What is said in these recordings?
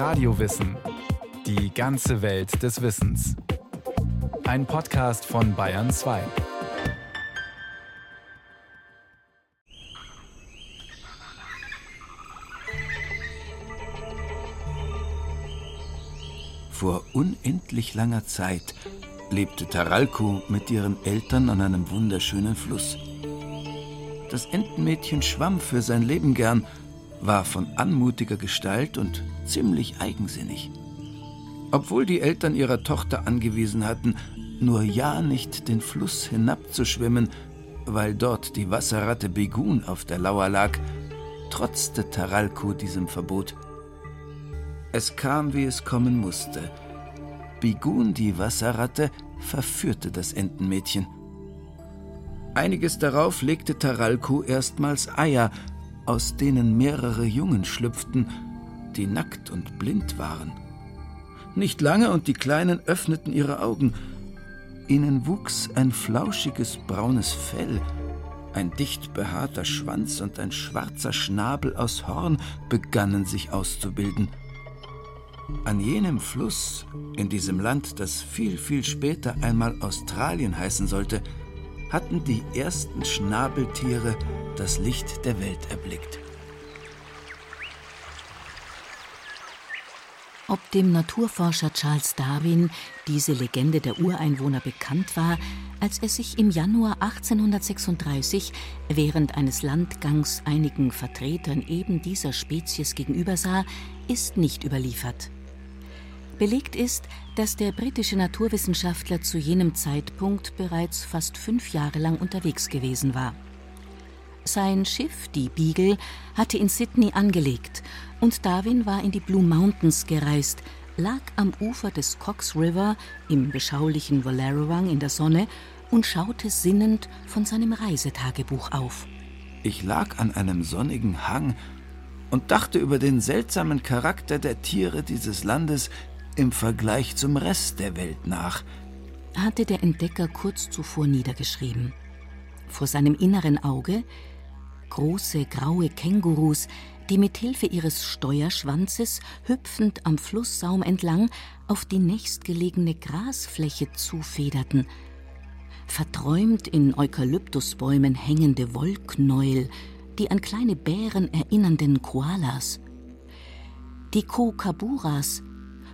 Radiowissen. Die ganze Welt des Wissens. Ein Podcast von Bayern 2. Vor unendlich langer Zeit lebte Taralko mit ihren Eltern an einem wunderschönen Fluss. Das Entenmädchen schwamm für sein Leben gern, war von anmutiger Gestalt und ziemlich eigensinnig. Obwohl die Eltern ihrer Tochter angewiesen hatten, nur ja nicht den Fluss hinabzuschwimmen, weil dort die Wasserratte Begun auf der Lauer lag, trotzte Taralko diesem Verbot. Es kam, wie es kommen musste. Bigun, die Wasserratte, verführte das Entenmädchen. Einiges darauf legte Taralko erstmals Eier, aus denen mehrere Jungen schlüpften, die nackt und blind waren. Nicht lange und die Kleinen öffneten ihre Augen. Ihnen wuchs ein flauschiges braunes Fell, ein dicht behaarter Schwanz und ein schwarzer Schnabel aus Horn begannen sich auszubilden. An jenem Fluss, in diesem Land, das viel, viel später einmal Australien heißen sollte, hatten die ersten Schnabeltiere das Licht der Welt erblickt. Ob dem Naturforscher Charles Darwin diese Legende der Ureinwohner bekannt war, als er sich im Januar 1836 während eines Landgangs einigen Vertretern eben dieser Spezies gegenübersah, ist nicht überliefert. Belegt ist, dass der britische Naturwissenschaftler zu jenem Zeitpunkt bereits fast fünf Jahre lang unterwegs gewesen war. Sein Schiff, die Beagle, hatte in Sydney angelegt und Darwin war in die Blue Mountains gereist, lag am Ufer des Cox River im beschaulichen Wallerawang in der Sonne und schaute sinnend von seinem Reisetagebuch auf. Ich lag an einem sonnigen Hang und dachte über den seltsamen Charakter der Tiere dieses Landes, im Vergleich zum Rest der Welt nach, hatte der Entdecker kurz zuvor niedergeschrieben. Vor seinem inneren Auge große graue Kängurus, die mit Hilfe ihres Steuerschwanzes hüpfend am Flusssaum entlang auf die nächstgelegene Grasfläche zufederten. Verträumt in Eukalyptusbäumen hängende Wollknäuel, die an kleine Bären erinnernden Koalas. Die Kokaburas,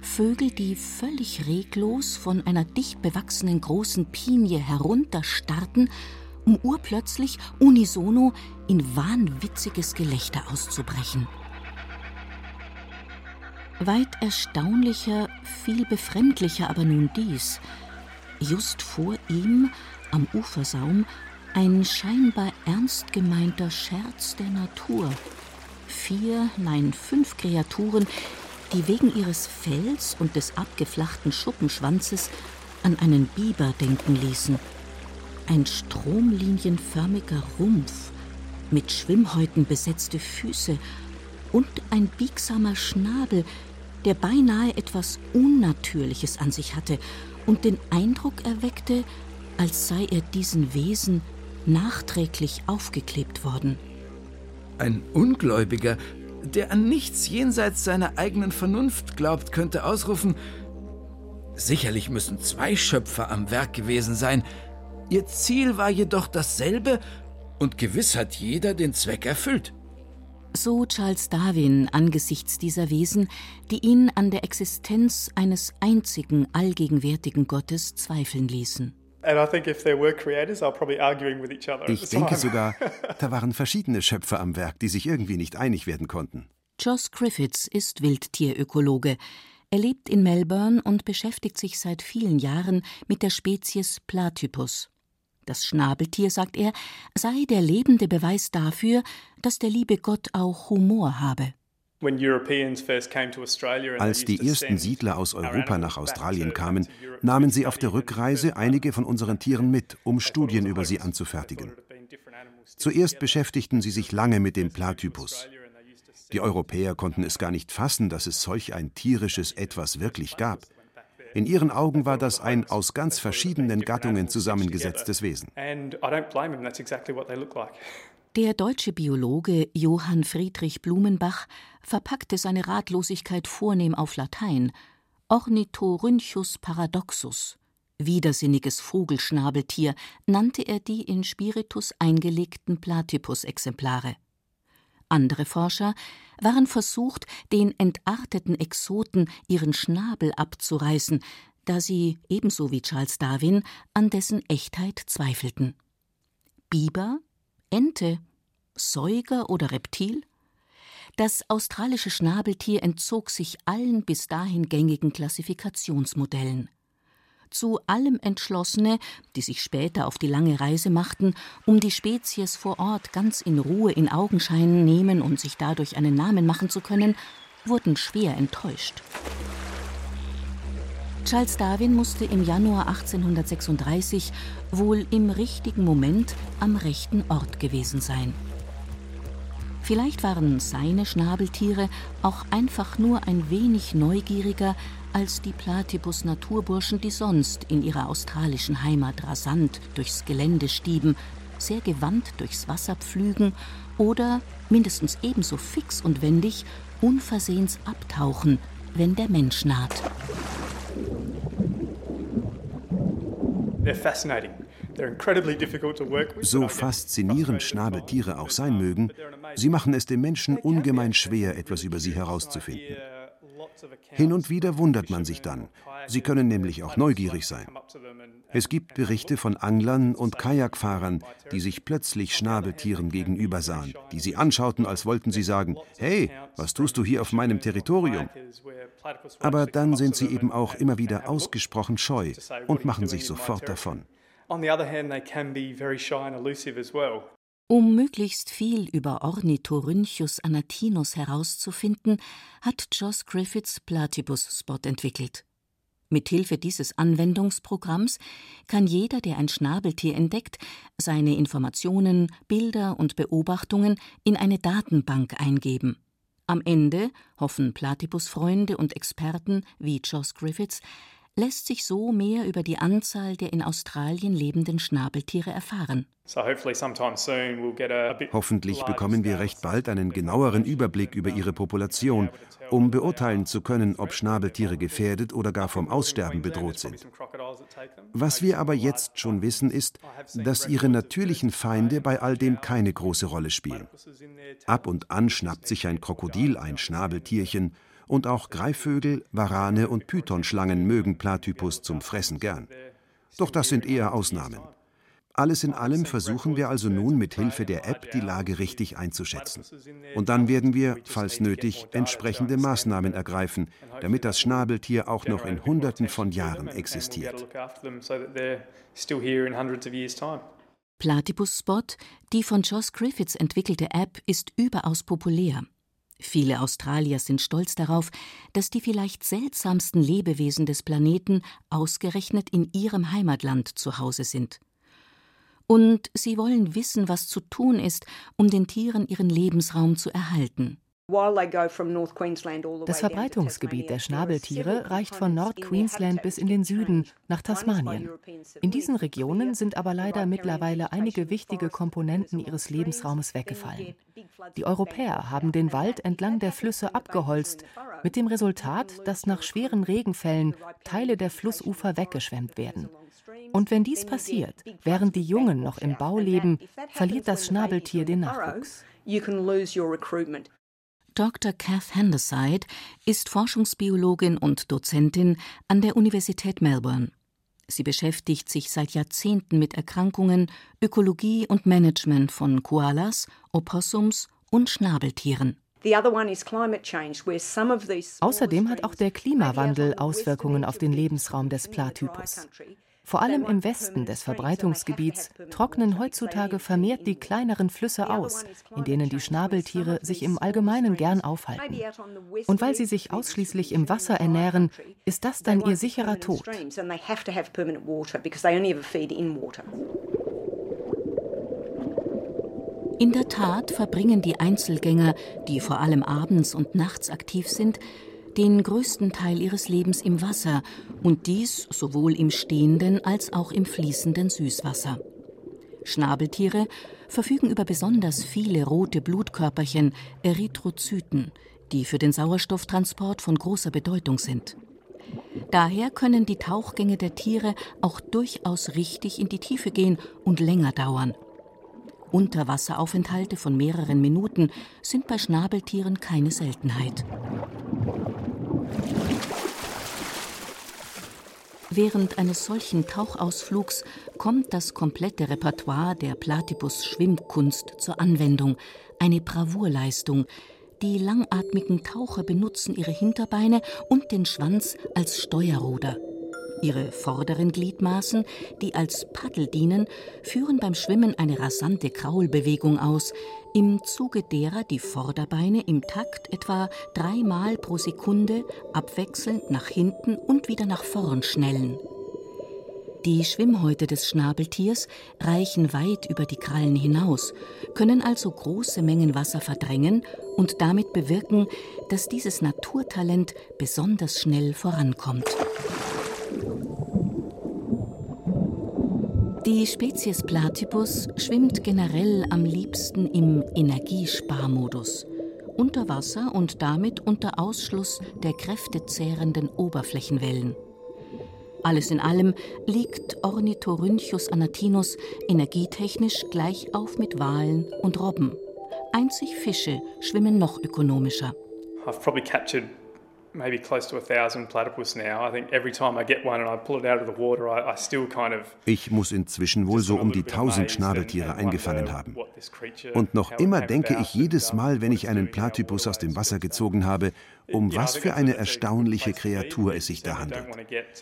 Vögel, die völlig reglos von einer dicht bewachsenen großen Pinie herunterstarrten, um urplötzlich unisono in wahnwitziges Gelächter auszubrechen. Weit erstaunlicher, viel befremdlicher aber nun dies. Just vor ihm, am Ufersaum, ein scheinbar ernst gemeinter Scherz der Natur. Vier, nein, fünf Kreaturen, die wegen ihres Fells und des abgeflachten Schuppenschwanzes an einen Biber denken ließen. Ein stromlinienförmiger Rumpf, mit Schwimmhäuten besetzte Füße und ein biegsamer Schnabel, der beinahe etwas Unnatürliches an sich hatte und den Eindruck erweckte, als sei er diesen Wesen nachträglich aufgeklebt worden. Ein Ungläubiger der an nichts jenseits seiner eigenen Vernunft glaubt, könnte ausrufen, Sicherlich müssen zwei Schöpfer am Werk gewesen sein. Ihr Ziel war jedoch dasselbe, und gewiss hat jeder den Zweck erfüllt. So Charles Darwin angesichts dieser Wesen, die ihn an der Existenz eines einzigen allgegenwärtigen Gottes zweifeln ließen. Ich denke sogar, da waren verschiedene Schöpfer am Werk, die sich irgendwie nicht einig werden konnten. Joss Griffiths ist Wildtierökologe. Er lebt in Melbourne und beschäftigt sich seit vielen Jahren mit der Spezies Platypus. Das Schnabeltier, sagt er, sei der lebende Beweis dafür, dass der liebe Gott auch Humor habe. Als die ersten Siedler aus Europa nach Australien kamen, nahmen sie auf der Rückreise einige von unseren Tieren mit, um Studien über sie anzufertigen. Zuerst beschäftigten sie sich lange mit dem Platypus. Die Europäer konnten es gar nicht fassen, dass es solch ein tierisches Etwas wirklich gab. In ihren Augen war das ein aus ganz verschiedenen Gattungen zusammengesetztes Wesen. Der deutsche Biologe Johann Friedrich Blumenbach verpackte seine Ratlosigkeit vornehm auf Latein Ornithorhynchus paradoxus, widersinniges Vogelschnabeltier, nannte er die in Spiritus eingelegten Platypus-Exemplare. Andere Forscher waren versucht, den entarteten Exoten ihren Schnabel abzureißen, da sie, ebenso wie Charles Darwin, an dessen Echtheit zweifelten. Biber, Ente, Säuger oder Reptil? Das australische Schnabeltier entzog sich allen bis dahin gängigen Klassifikationsmodellen. Zu allem Entschlossene, die sich später auf die lange Reise machten, um die Spezies vor Ort ganz in Ruhe in Augenschein nehmen und sich dadurch einen Namen machen zu können, wurden schwer enttäuscht. Charles Darwin musste im Januar 1836 wohl im richtigen Moment am rechten Ort gewesen sein. Vielleicht waren seine Schnabeltiere auch einfach nur ein wenig neugieriger als die Platypus-Naturburschen, die sonst in ihrer australischen Heimat rasant durchs Gelände stieben, sehr gewandt durchs Wasser pflügen oder, mindestens ebenso fix und wendig, unversehens abtauchen, wenn der Mensch naht. They're fascinating. So faszinierend Schnabeltiere auch sein mögen, sie machen es dem Menschen ungemein schwer, etwas über sie herauszufinden. Hin und wieder wundert man sich dann. Sie können nämlich auch neugierig sein. Es gibt Berichte von Anglern und Kajakfahrern, die sich plötzlich Schnabeltieren gegenüber sahen, die sie anschauten, als wollten sie sagen, hey, was tust du hier auf meinem Territorium? Aber dann sind sie eben auch immer wieder ausgesprochen scheu und machen sich sofort davon. On the other hand, they can be very shy and elusive as well. Um möglichst viel über Ornithorhynchus anatinus herauszufinden, hat Joss Griffiths Platypus Spot entwickelt. Mithilfe dieses Anwendungsprogramms kann jeder, der ein Schnabeltier entdeckt, seine Informationen, Bilder und Beobachtungen in eine Datenbank eingeben. Am Ende, hoffen Platypus-Freunde und Experten wie Joss Griffiths, lässt sich so mehr über die Anzahl der in Australien lebenden Schnabeltiere erfahren. Hoffentlich bekommen wir recht bald einen genaueren Überblick über ihre Population, um beurteilen zu können, ob Schnabeltiere gefährdet oder gar vom Aussterben bedroht sind. Was wir aber jetzt schon wissen, ist, dass ihre natürlichen Feinde bei all dem keine große Rolle spielen. Ab und an schnappt sich ein Krokodil ein Schnabeltierchen, und auch Greifvögel, Warane und Pythonschlangen mögen Platypus zum Fressen gern. Doch das sind eher Ausnahmen. Alles in allem versuchen wir also nun mit Hilfe der App die Lage richtig einzuschätzen. Und dann werden wir, falls nötig, entsprechende Maßnahmen ergreifen, damit das Schnabeltier auch noch in Hunderten von Jahren existiert. Platypus Spot, die von Joss Griffiths entwickelte App, ist überaus populär. Viele Australier sind stolz darauf, dass die vielleicht seltsamsten Lebewesen des Planeten ausgerechnet in ihrem Heimatland zu Hause sind. Und sie wollen wissen, was zu tun ist, um den Tieren ihren Lebensraum zu erhalten. Das Verbreitungsgebiet der Schnabeltiere reicht von Nord-Queensland bis in den Süden nach Tasmanien. In diesen Regionen sind aber leider mittlerweile einige wichtige Komponenten ihres Lebensraumes weggefallen. Die Europäer haben den Wald entlang der Flüsse abgeholzt, mit dem Resultat, dass nach schweren Regenfällen Teile der Flussufer weggeschwemmt werden. Und wenn dies passiert, während die Jungen noch im Bau leben, verliert das Schnabeltier den Nachwuchs. Dr. Kath Handerside ist Forschungsbiologin und Dozentin an der Universität Melbourne. Sie beschäftigt sich seit Jahrzehnten mit Erkrankungen, Ökologie und Management von Koalas, Opossums und Schnabeltieren. Außerdem hat auch der Klimawandel Auswirkungen auf den Lebensraum des Platypus. Vor allem im Westen des Verbreitungsgebiets trocknen heutzutage vermehrt die kleineren Flüsse aus, in denen die Schnabeltiere sich im Allgemeinen gern aufhalten. Und weil sie sich ausschließlich im Wasser ernähren, ist das dann ihr sicherer Tod. In der Tat verbringen die Einzelgänger, die vor allem abends und nachts aktiv sind, den größten Teil ihres Lebens im Wasser und dies sowohl im stehenden als auch im fließenden Süßwasser. Schnabeltiere verfügen über besonders viele rote Blutkörperchen, Erythrozyten, die für den Sauerstofftransport von großer Bedeutung sind. Daher können die Tauchgänge der Tiere auch durchaus richtig in die Tiefe gehen und länger dauern. Unterwasseraufenthalte von mehreren Minuten sind bei Schnabeltieren keine Seltenheit. Während eines solchen Tauchausflugs kommt das komplette Repertoire der Platypus-Schwimmkunst zur Anwendung, eine Bravourleistung. Die langatmigen Taucher benutzen ihre Hinterbeine und den Schwanz als Steuerruder. Ihre vorderen Gliedmaßen, die als Paddel dienen, führen beim Schwimmen eine rasante Kraulbewegung aus, im Zuge derer die Vorderbeine im Takt etwa dreimal pro Sekunde abwechselnd nach hinten und wieder nach vorn schnellen. Die Schwimmhäute des Schnabeltiers reichen weit über die Krallen hinaus, können also große Mengen Wasser verdrängen und damit bewirken, dass dieses Naturtalent besonders schnell vorankommt. Die Spezies Platypus schwimmt generell am liebsten im Energiesparmodus, unter Wasser und damit unter Ausschluss der kräftezehrenden Oberflächenwellen. Alles in allem liegt Ornithorhynchus anatinus energietechnisch gleich auf mit Walen und Robben. Einzig Fische schwimmen noch ökonomischer. I've probably captured maybe close to a thousand platypus now. I think every time I get one and I pull it out of the water, I, I still kind of. Ich muss inzwischen wohl so um die tausend Schnabeltiere eingefangen haben. Und noch immer denke ich jedes Mal, wenn ich einen Platypus aus dem Wasser gezogen habe, um was für eine erstaunliche Kreatur es sich da handelt.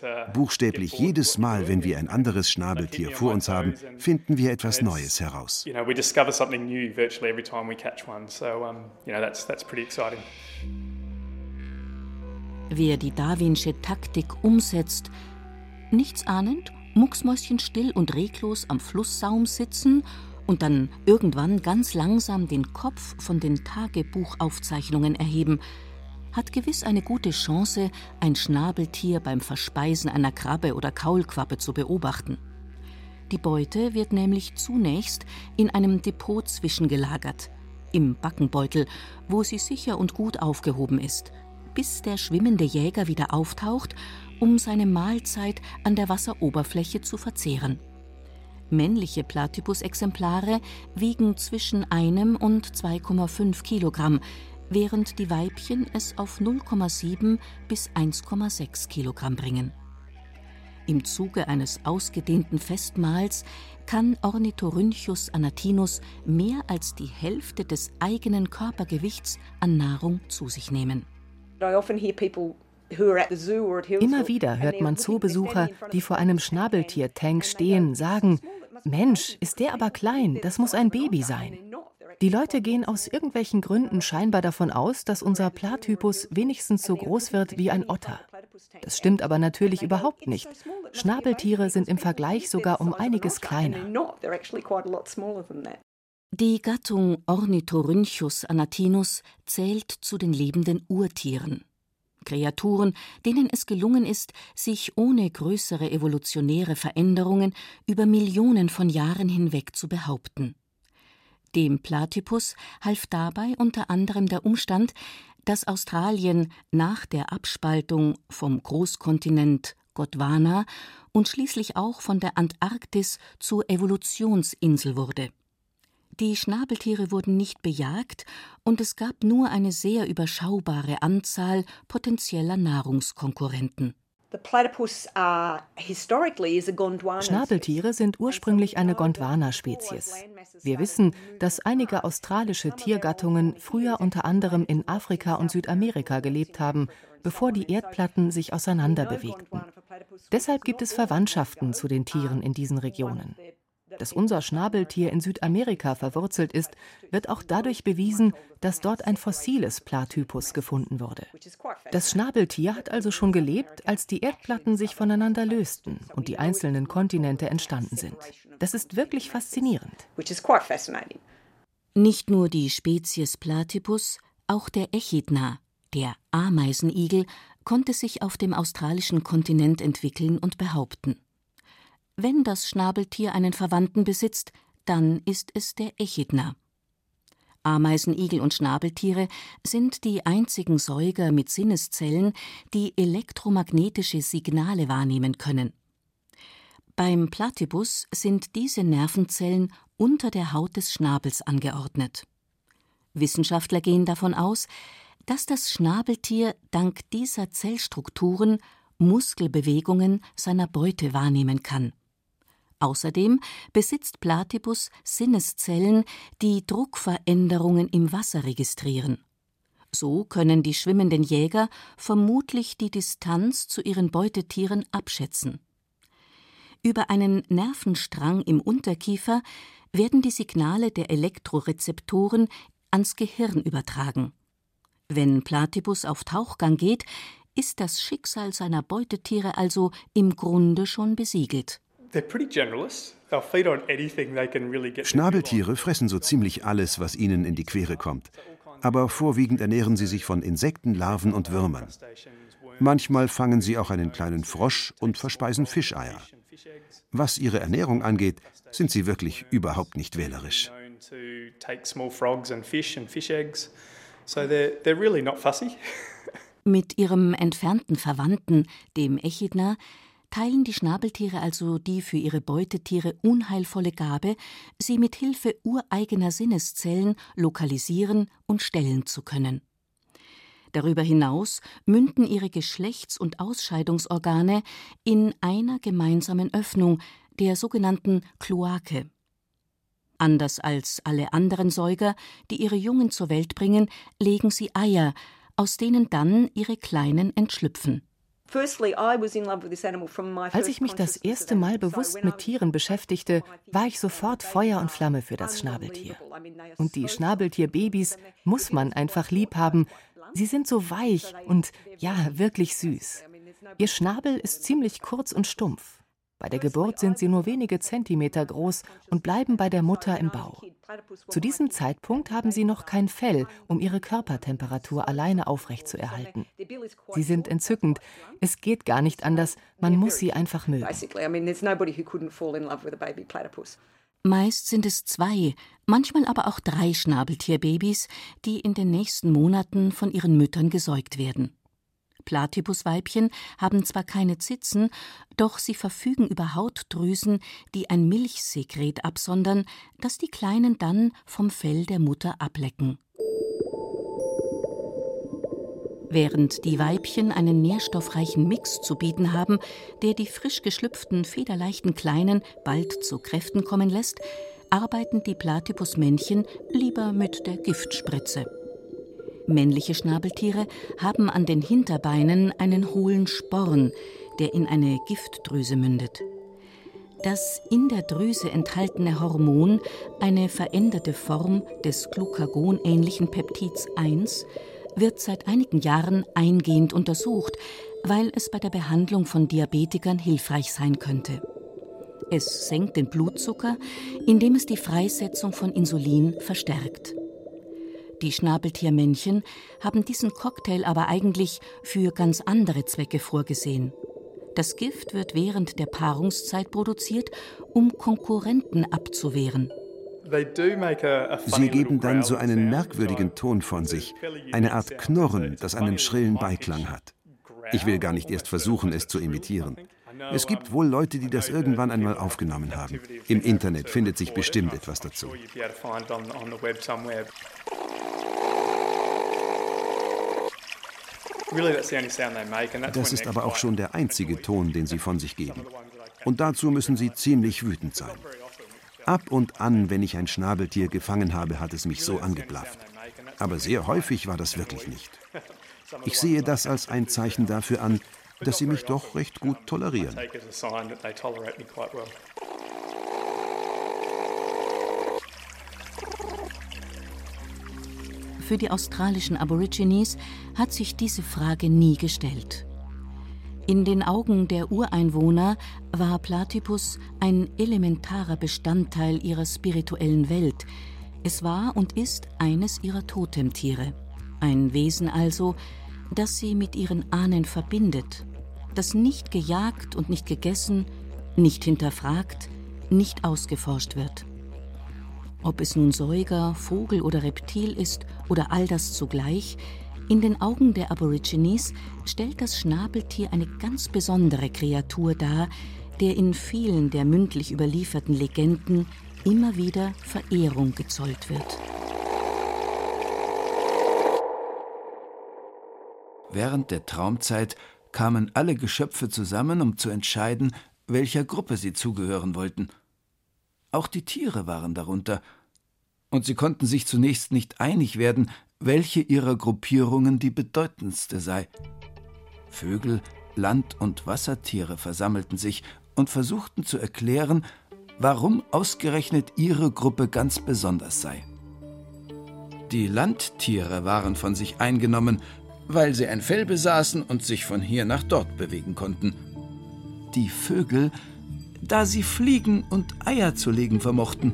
uh, Buchstäblich jedes Mal, wenn wir ein anderes Schnabeltier vor uns haben, finden wir etwas Neues heraus. You know, we discover something new virtually every time we catch one. So, um, you know, that's that's pretty exciting. Wer die Darwinsche Taktik umsetzt, nichts ahnend, mucksmäuschenstill und reglos am Flusssaum sitzen und dann irgendwann ganz langsam den Kopf von den Tagebuchaufzeichnungen erheben, hat gewiss eine gute Chance, ein Schnabeltier beim Verspeisen einer Krabbe oder Kaulquappe zu beobachten. Die Beute wird nämlich zunächst in einem Depot zwischengelagert, im Backenbeutel, wo sie sicher und gut aufgehoben ist, bis der schwimmende Jäger wieder auftaucht, um seine Mahlzeit an der Wasseroberfläche zu verzehren. Männliche Platypus-Exemplare wiegen zwischen einem und 2,5 Kilogramm, während die Weibchen es auf 0,7 bis 1,6 Kilogramm bringen. Im Zuge eines ausgedehnten Festmahls kann Ornithorhynchus anatinus mehr als die Hälfte des eigenen Körpergewichts an Nahrung zu sich nehmen. Immer wieder hört man Zoobesucher, die vor einem Schnabeltier-Tank stehen, sagen: Mensch, ist der aber klein, das muss ein Baby sein. Die Leute gehen aus irgendwelchen Gründen scheinbar davon aus, dass unser Platypus wenigstens so groß wird wie ein Otter. Das stimmt aber natürlich überhaupt nicht. Schnabeltiere sind im Vergleich sogar um einiges kleiner. Die Gattung Ornithorhynchus anatinus zählt zu den lebenden Urtieren. Kreaturen, denen es gelungen ist, sich ohne größere evolutionäre Veränderungen über Millionen von Jahren hinweg zu behaupten. Dem Platypus half dabei unter anderem der Umstand, dass Australien nach der Abspaltung vom Großkontinent Gondwana und schließlich auch von der Antarktis zur Evolutionsinsel wurde. Die Schnabeltiere wurden nicht bejagt und es gab nur eine sehr überschaubare Anzahl potenzieller Nahrungskonkurrenten. Schnabeltiere sind ursprünglich eine Gondwana-Spezies. Wir wissen, dass einige australische Tiergattungen früher unter anderem in Afrika und Südamerika gelebt haben, bevor die Erdplatten sich auseinanderbewegten. Deshalb gibt es Verwandtschaften zu den Tieren in diesen Regionen. Dass unser Schnabeltier in Südamerika verwurzelt ist, wird auch dadurch bewiesen, dass dort ein fossiles Platypus gefunden wurde. Das Schnabeltier hat also schon gelebt, als die Erdplatten sich voneinander lösten und die einzelnen Kontinente entstanden sind. Das ist wirklich faszinierend. Nicht nur die Spezies Platypus, auch der Echidna, der Ameisenigel, konnte sich auf dem australischen Kontinent entwickeln und behaupten. Wenn das Schnabeltier einen Verwandten besitzt, dann ist es der Echidna. Ameisen, Igel und Schnabeltiere sind die einzigen Säuger mit Sinneszellen, die elektromagnetische Signale wahrnehmen können. Beim Platypus sind diese Nervenzellen unter der Haut des Schnabels angeordnet. Wissenschaftler gehen davon aus, dass das Schnabeltier dank dieser Zellstrukturen Muskelbewegungen seiner Beute wahrnehmen kann. Außerdem besitzt Platypus Sinneszellen, die Druckveränderungen im Wasser registrieren. So können die schwimmenden Jäger vermutlich die Distanz zu ihren Beutetieren abschätzen. Über einen Nervenstrang im Unterkiefer werden die Signale der Elektrorezeptoren ans Gehirn übertragen. Wenn Platypus auf Tauchgang geht, ist das Schicksal seiner Beutetiere also im Grunde schon besiegelt. Schnabeltiere fressen so ziemlich alles, was ihnen in die Quere kommt. Aber vorwiegend ernähren sie sich von Insekten, Larven und Würmern. Manchmal fangen sie auch einen kleinen Frosch und verspeisen Fischeier. Was ihre Ernährung angeht, sind sie wirklich überhaupt nicht wählerisch. Mit ihrem entfernten Verwandten, dem Echidna, teilen die Schnabeltiere also die für ihre Beutetiere unheilvolle Gabe, sie mit Hilfe ureigener Sinneszellen lokalisieren und stellen zu können. Darüber hinaus münden ihre Geschlechts- und Ausscheidungsorgane in einer gemeinsamen Öffnung, der sogenannten Kloake. Anders als alle anderen Säuger, die ihre Jungen zur Welt bringen, legen sie Eier, aus denen dann ihre Kleinen entschlüpfen. Als ich mich das erste Mal bewusst mit Tieren beschäftigte, war ich sofort Feuer und Flamme für das Schnabeltier. Und die Schnabeltierbabys muss man einfach lieb haben. Sie sind so weich und ja, wirklich süß. Ihr Schnabel ist ziemlich kurz und stumpf. Bei der Geburt sind sie nur wenige Zentimeter groß und bleiben bei der Mutter im Bauch. Zu diesem Zeitpunkt haben sie noch kein Fell, um ihre Körpertemperatur alleine aufrechtzuerhalten. Sie sind entzückend. Es geht gar nicht anders. Man muss sie einfach mögen. Meist sind es zwei, manchmal aber auch drei Schnabeltierbabys, die in den nächsten Monaten von ihren Müttern gesäugt werden. Platypusweibchen haben zwar keine Zitzen, doch sie verfügen über Hautdrüsen, die ein Milchsekret absondern, das die Kleinen dann vom Fell der Mutter ablecken. Während die Weibchen einen nährstoffreichen Mix zu bieten haben, der die frisch geschlüpften, federleichten Kleinen bald zu Kräften kommen lässt, arbeiten die Platypusmännchen lieber mit der Giftspritze. Männliche Schnabeltiere haben an den Hinterbeinen einen hohlen Sporn, der in eine Giftdrüse mündet. Das in der Drüse enthaltene Hormon, eine veränderte Form des Glucagon-ähnlichen Peptids 1, wird seit einigen Jahren eingehend untersucht, weil es bei der Behandlung von Diabetikern hilfreich sein könnte. Es senkt den Blutzucker, indem es die Freisetzung von Insulin verstärkt. Die Schnabeltiermännchen haben diesen Cocktail aber eigentlich für ganz andere Zwecke vorgesehen. Das Gift wird während der Paarungszeit produziert, um Konkurrenten abzuwehren. Sie geben dann so einen merkwürdigen Ton von sich, eine Art Knurren, das einen schrillen Beiklang hat. Ich will gar nicht erst versuchen, es zu imitieren. Es gibt wohl Leute, die das irgendwann einmal aufgenommen haben. Im Internet findet sich bestimmt etwas dazu. Das ist aber auch schon der einzige Ton, den sie von sich geben. Und dazu müssen sie ziemlich wütend sein. Ab und an, wenn ich ein Schnabeltier gefangen habe, hat es mich so angeblafft. Aber sehr häufig war das wirklich nicht. Ich sehe das als ein Zeichen dafür an, dass sie mich doch recht gut tolerieren. Für die australischen Aborigines hat sich diese Frage nie gestellt. In den Augen der Ureinwohner war Platypus ein elementarer Bestandteil ihrer spirituellen Welt. Es war und ist eines ihrer Totemtiere. Ein Wesen also, das sie mit ihren Ahnen verbindet, das nicht gejagt und nicht gegessen, nicht hinterfragt, nicht ausgeforscht wird. Ob es nun Säuger, Vogel oder Reptil ist oder all das zugleich, in den Augen der Aborigines stellt das Schnabeltier eine ganz besondere Kreatur dar, der in vielen der mündlich überlieferten Legenden immer wieder Verehrung gezollt wird. Während der Traumzeit kamen alle Geschöpfe zusammen, um zu entscheiden, welcher Gruppe sie zugehören wollten. Auch die Tiere waren darunter, und sie konnten sich zunächst nicht einig werden, welche ihrer Gruppierungen die bedeutendste sei. Vögel, Land- und Wassertiere versammelten sich und versuchten zu erklären, warum ausgerechnet ihre Gruppe ganz besonders sei. Die Landtiere waren von sich eingenommen, weil sie ein Fell besaßen und sich von hier nach dort bewegen konnten. Die Vögel, da sie fliegen und Eier zu legen vermochten.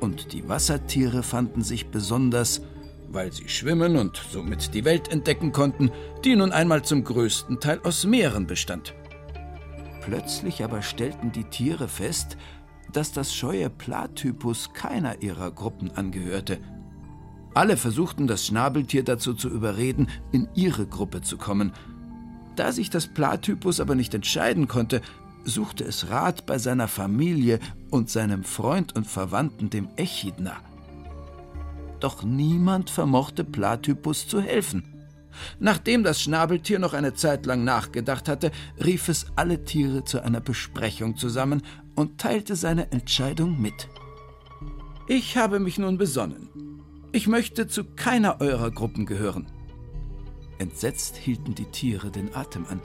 Und die Wassertiere fanden sich besonders, weil sie schwimmen und somit die Welt entdecken konnten, die nun einmal zum größten Teil aus Meeren bestand. Plötzlich aber stellten die Tiere fest, dass das scheue Platypus keiner ihrer Gruppen angehörte. Alle versuchten das Schnabeltier dazu zu überreden, in ihre Gruppe zu kommen. Da sich das Platypus aber nicht entscheiden konnte, suchte es Rat bei seiner Familie und seinem Freund und Verwandten, dem Echidna. Doch niemand vermochte Platypus zu helfen. Nachdem das Schnabeltier noch eine Zeit lang nachgedacht hatte, rief es alle Tiere zu einer Besprechung zusammen und teilte seine Entscheidung mit. Ich habe mich nun besonnen. Ich möchte zu keiner eurer Gruppen gehören. Entsetzt hielten die Tiere den Atem an.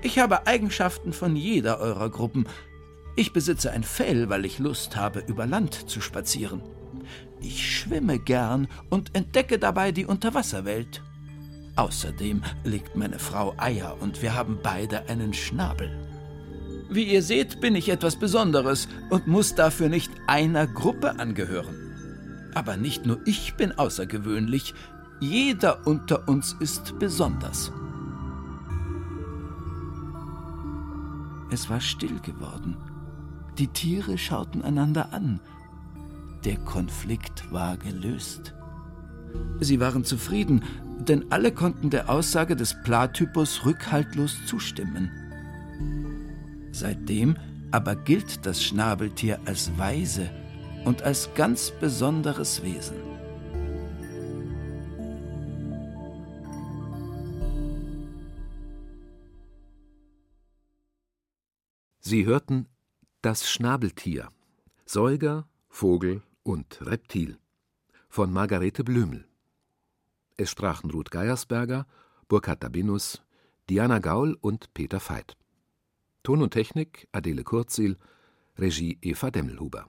Ich habe Eigenschaften von jeder eurer Gruppen. Ich besitze ein Fell, weil ich Lust habe, über Land zu spazieren. Ich schwimme gern und entdecke dabei die Unterwasserwelt. Außerdem legt meine Frau Eier und wir haben beide einen Schnabel. Wie ihr seht, bin ich etwas Besonderes und muss dafür nicht einer Gruppe angehören. Aber nicht nur ich bin außergewöhnlich, jeder unter uns ist besonders. Es war still geworden. Die Tiere schauten einander an. Der Konflikt war gelöst. Sie waren zufrieden, denn alle konnten der Aussage des Platypus rückhaltlos zustimmen. Seitdem aber gilt das Schnabeltier als weise und als ganz besonderes Wesen. Sie hörten Das Schnabeltier, Säuger, Vogel und Reptil von Margarete Blümel. Es sprachen Ruth Geiersberger, Burkhard Dabinus, Diana Gaul und Peter Veit. Ton und Technik Adele Kurzil, Regie Eva Demmelhuber.